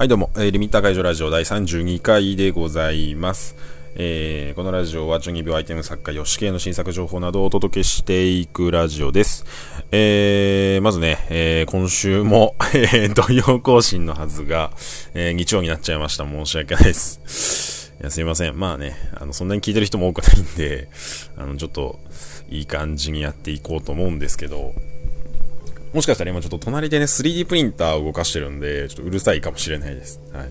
はい、どうも、えーリミッター解除ラジオ第32回でございます。えーこのラジオは、中二病アイテム作家、ヨシケイの新作情報などをお届けしていくラジオです。えーまずね、えー今週も、え土曜更新のはずが、え日曜になっちゃいました。申し訳ないです。いや、すいません。まあね、あの、そんなに聞いてる人も多くないんで、あの、ちょっと、いい感じにやっていこうと思うんですけど、もしかしたら今ちょっと隣でね、3D プリンターを動かしてるんで、ちょっとうるさいかもしれないです。はい。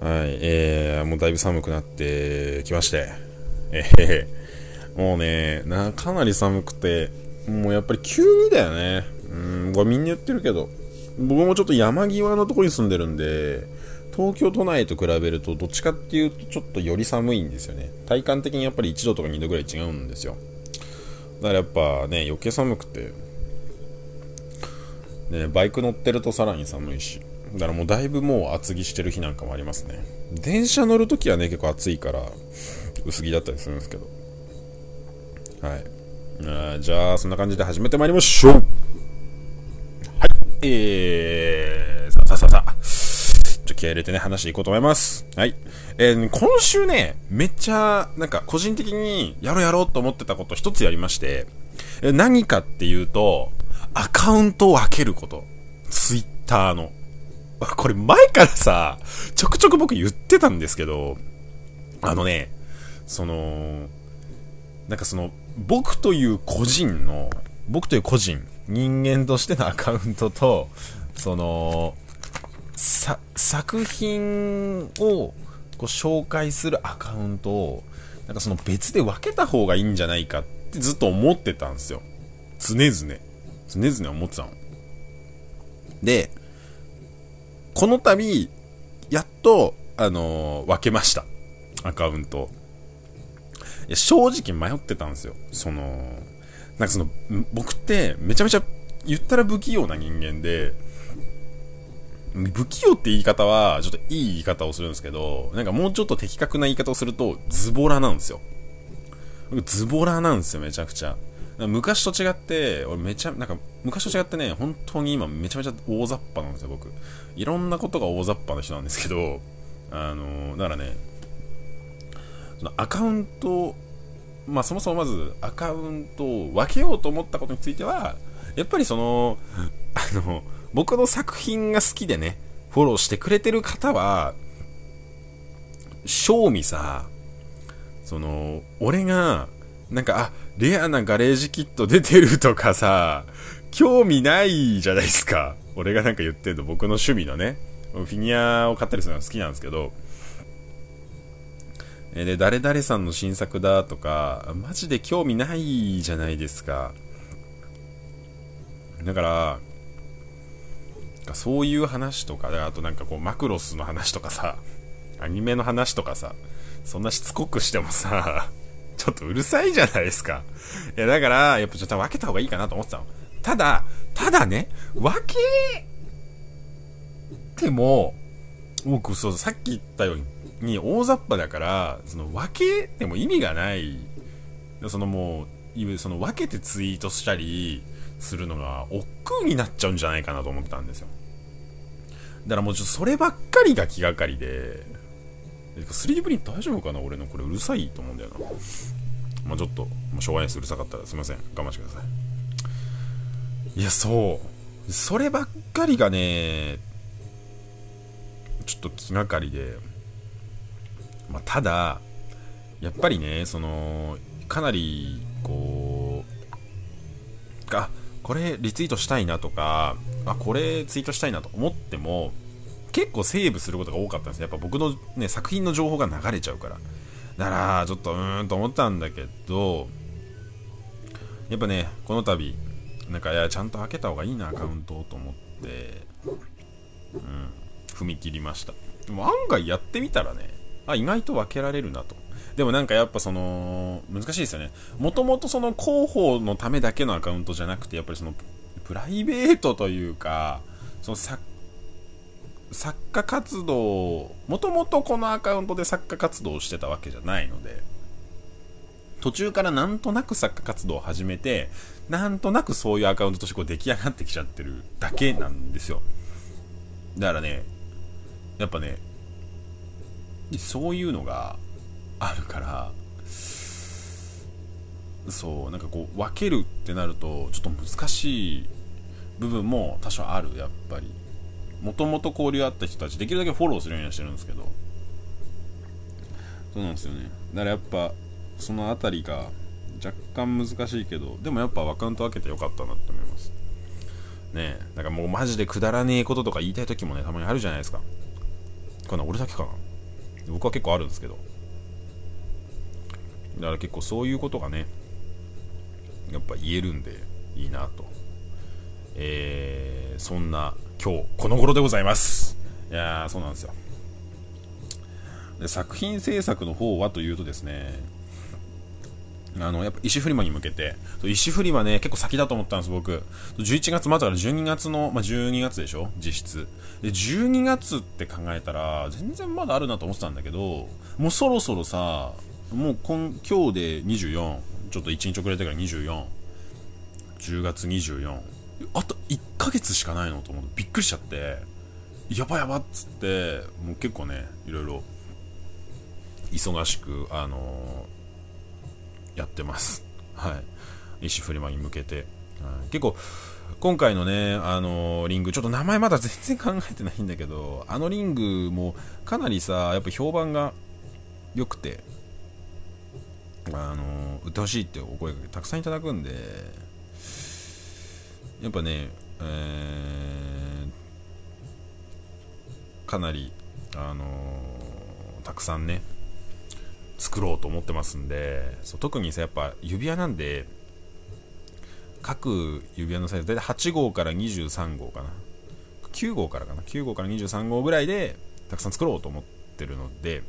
はい、えー、もうだいぶ寒くなってきまして、えへへもうね、な、かなり寒くて、もうやっぱり急にだよね。うん、これみんな言ってるけど、僕もちょっと山際のところに住んでるんで、東京都内と比べると、どっちかっていうとちょっとより寒いんですよね。体感的にやっぱり1度とか2度ぐらい違うんですよ。だからやっぱね、余計寒くて、ね、バイク乗ってるとさらに寒いし。だからもうだいぶもう厚着してる日なんかもありますね。電車乗るときはね、結構暑いから、薄着だったりするんですけど。はい。あじゃあ、そんな感じで始めてまいりましょうはい。えー、さあさあさあさあ。ちょっと気合入れてね、話していこうと思います。はい。えー今週ね、めっちゃ、なんか個人的にやろうやろうと思ってたこと一つやりまして、え何かっていうと、アカウントを分けること。ツイッターの。これ前からさ、ちょくちょく僕言ってたんですけど、あのね、その、なんかその、僕という個人の、僕という個人、人間としてのアカウントと、その、さ、作品をこう紹介するアカウントを、なんかその別で分けた方がいいんじゃないかってずっと思ってたんですよ。常々。常々思ってたの。で、この度、やっと、あのー分けました。アカウント。いや、正直迷ってたんですよ。その、なんかその、僕ってめちゃめちゃ言ったら不器用な人間で、不器用って言い方は、ちょっといい言い方をするんですけど、なんかもうちょっと的確な言い方をすると、ズボラなんですよ。ズボラなんですよ、めちゃくちゃ。昔と違って、俺めちゃ、なんか、昔と違ってね、本当に今めちゃめちゃ大雑把なんですよ、僕。いろんなことが大雑把な人なんですけど、あのだからね、そのアカウント、まあそもそもまずアカウントを分けようと思ったことについては、やっぱりその、あの、僕の作品が好きでね、フォローしてくれてる方は、正味さ、その、俺が、なんか、あ、レアなガレージキット出てるとかさ、興味ないじゃないですか。俺がなんか言ってんの、僕の趣味のね、フィギュアを買ったりするのが好きなんですけど、えで、誰々さんの新作だとか、マジで興味ないじゃないですか。だから、そういう話とか、あとなんかこう、マクロスの話とかさ、アニメの話とかさ、そんなしつこくしてもさ、ちょっとうるさいじゃないですか。いや、だから、やっぱちょっと分けた方がいいかなと思ってたの。ただ、ただね、分けても、僕、そう、さっき言ったように、大雑把だから、その、分けても意味がない。そのもう、いわその、分けてツイートしたりするのが、億劫になっちゃうんじゃないかなと思ったんですよ。だからもうちょっとそればっかりが気がかりで、3D プリン大丈夫かな？俺のこれうるさいと思うんだよな。まあちょっと、まあ、しょうがないです。うるさかったらすいません。我慢してください。いや、そう。そればっかりがね、ちょっと気がかりで、まあただ、やっぱりね、その、かなり、こう、あ、これリツイートしたいなとか、あ、これツイートしたいなと思っても、結構セーブすることが多かったんですね。やっぱ僕のね、作品の情報が流れちゃうから。だから、ちょっとうーんと思ったんだけど、やっぱね、この度、なんか、いや、ちゃんと開けた方がいいな、アカウントをと思って、うん、踏み切りました。でも案外やってみたらね、あ、意外と分けられるなと。でもなんかやっぱその、難しいですよね。もともとその広報のためだけのアカウントじゃなくて、やっぱりその、プライベートというか、その作作家活動、もともとこのアカウントで作家活動をしてたわけじゃないので、途中からなんとなく作家活動を始めて、なんとなくそういうアカウントとしてこう出来上がってきちゃってるだけなんですよ。だからね、やっぱねそういうのがあるからそうなんかこう分けるってなるとちょっと難しい部分も多少あるやっぱりもともと交流あった人たちできるだけフォローするようにはしてるんですけど。そうなんですよね。だからやっぱその辺りが若干難しいけどでもやっぱアカウント分けてよかったなって思います。ねえなんかもうマジでくだらねえこととか言いたい時もねたまにあるじゃないですか。これ俺だけかな。僕は結構あるんですけど。だから結構そういうことがねやっぱ言えるんでいいなと。えー、そんな今日この頃でございますいやーそうなんですよで作品制作の方はというとですねあの、やっぱ石フリマに向けて、石フリマね、結構先だと思ったんです、僕。11月末から12月の、まあ、12月でしょ実質。で、12月って考えたら、全然まだあるなと思ってたんだけど、もうそろそろさ、もう今、今日で24、ちょっと1日遅れてから24、10月24、あと1ヶ月しかないのと思ってびっくりしちゃって、やばやばっつって、もう結構ね、いろいろ、忙しく、あのー、やってます。はい。石フリマに向けて。はい、結構、今回のね、あのー、リング、ちょっと名前まだ全然考えてないんだけど、あのリングもかなりさ、やっぱ評判が良くて、あのー、売ってほしいってお声がたくさんいただくんで、やっぱね、えー、かなり、あのー、たくさんね、作ろうと思ってますんで、そう特にさ、やっぱ指輪なんで、各指輪のサイズ、大体8号から23号かな。9号からかな。9号から23号ぐらいで、たくさん作ろうと思ってるので、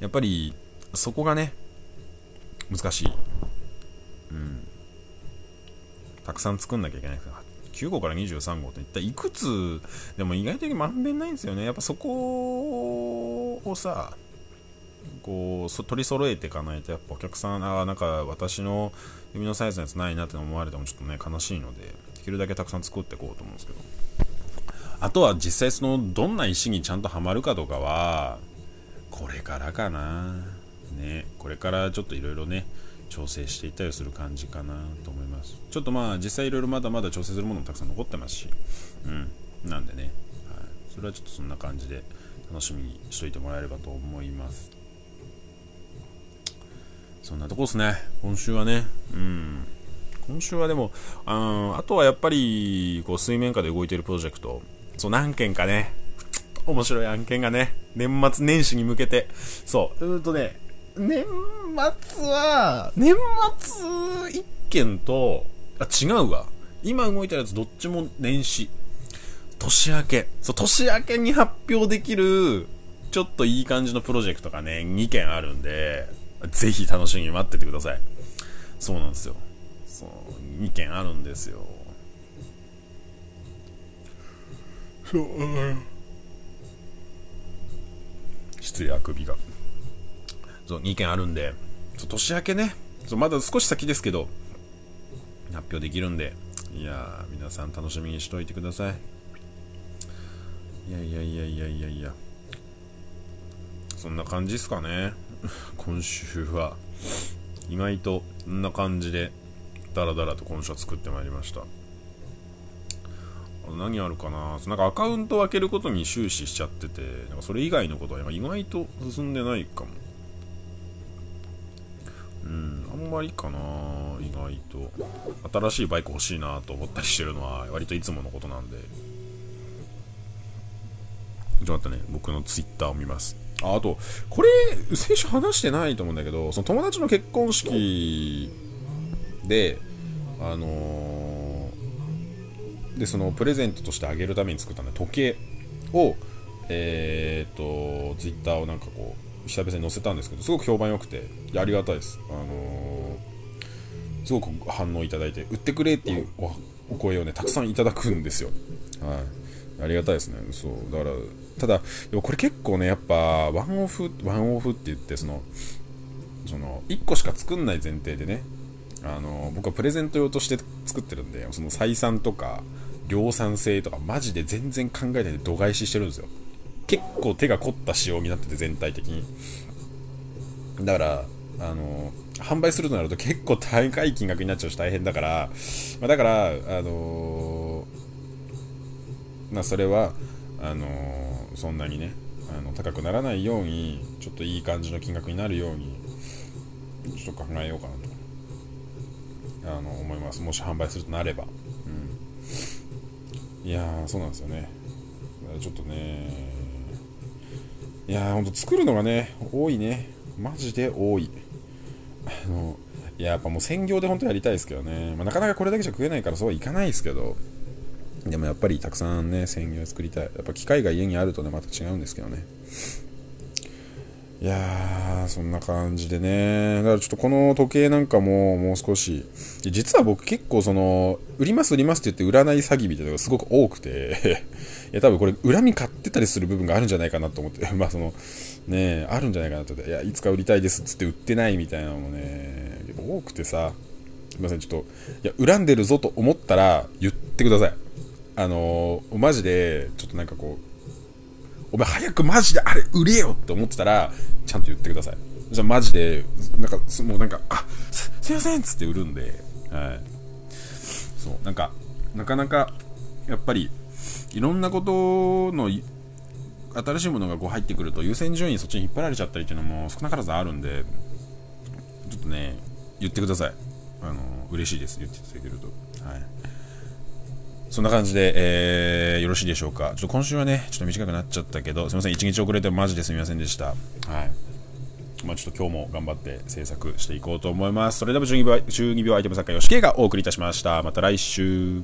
やっぱり、そこがね、難しい。うん。たくさん作んなきゃいけないです9号から23号って一体いくつでも意外とまんべんないんですよね。やっぱそこをさこう取り揃えていかないとやっぱお客さんあなんか私の指のサイズのやつないなって思われてもちょっとね悲しいのでできるだけたくさん作っていこうと思うんですけど。あとは実際そのどんな石にちゃんとはまるかとかはこれからかな。ね。これからちょっといろいろね調整していたりする感じかなと思います。ちょっとまあ実際いろいろまだまだ調整するものもたくさん残ってますし。うん。なんでね、はい、それはちょっとそんな感じで楽しみにしといてもらえればと思います。そんなとこですね。今週はね。うん。今週はでもああとはやっぱりこう水面下で動いているプロジェクト。そう何件かね。面白い案件がね。年末年始に向けて。そう。うーとね。年末は、年末1件と、あ、違うわ。今動いたやつどっちも年始。年明け。そう、年明けに発表できる、ちょっといい感じのプロジェクトがね、2件あるんで、ぜひ楽しみに待っててください。そうなんですよ。そう、2件あるんですよ。そう、失礼、あくびが。そう2件あるんで年明けね。まだ少し先ですけど発表できるんで。いやー皆さん楽しみにしといてください。いやいやいやいやいやいや。そんな感じですかね。今週は。意外とこんな感じでダラダラと今週は作ってまいりました。何あるかな。なんかアカウントを開けることに終始しちゃっててなんかそれ以外のことは意外と進んでないかもうんまりかな意外と。新しいバイク欲しいなと思ったりしてるのは割といつものことなんで。ちょっと待ってね僕のツイッターを見ます。ああとこれ先週話してないと思うんだけどその友達の結婚式であのー、でそのプレゼントとしてあげるために作ったね時計をえー、っとツイッターをなんかこう久々に載せたんですけどすごく評判良くてありがたいです、あのー、すごく反応いただいて売ってくれっていうお声をねたくさんいただくんですよ。はい。ありがたいですね。そう。だからただでもこれ結構ねやっぱワンオフワンオフって言ってそのその1個しか作んない前提でねあの僕はプレゼント用として作ってるんでその採算とか量産性とかマジで全然考えないで度外視してるんですよ。結構手が凝った仕様になってて全体的に。だからあの販売するとなると結構高い金額になっちゃうし大変だから、まあ、だからあのまあそれはあのそんなにねあの高くならないようにちょっといい感じの金額になるようにちょっと考えようかなと。あの思います。もし販売するとなれば、うん、いやーそうなんですよね。ちょっとねいやーほんと作るのがね多いね。マジで多い。あのいややっぱもう専業で本当やりたいですけどね、まあ、なかなかこれだけじゃ食えないからそうはいかないですけど。でもやっぱりたくさんね専業作りたい。やっぱ機械が家にあるとねまた違うんですけどね。いやー、そんな感じでね。だからちょっとこの時計なんかももう少し、実は僕結構その、売ります売りますって言って占い詐欺みたいなのがすごく多くて。いや多分これ恨み買ってたりする部分があるんじゃないかなと思って。まあその、ねあるんじゃないかなといや、いつか売りたいですっつって売ってないみたいなのもね、結構多くてさ、すみません、ちょっと、いや、恨んでるぞと思ったら言ってください。あのー、マジで、ちょっとなんかこう、お前早くマジであれ売れよって思ってたら、ちゃんと言ってください。じゃあマジで、なんか、もうなんか、あ、す、すいませんっつって売るんで、はい。そう、なんか、なかなか、やっぱり、いろんなことの、新しいものがこう入ってくると優先順位そっちに引っ張られちゃったりっていうのも少なからずあるんで、ちょっとね、言ってください。あの、嬉しいです。言っていただけると。はい。そんな感じで、えー、よろしいでしょうか。ちょっと今週はね、ちょっと短くなっちゃったけど、すみません、1日遅れてマジですみませんでした。はい。まあちょっと今日も頑張って制作していこうと思います。それでは12秒、12秒アイテム作家、吉慶がお送りいたしました。また来週。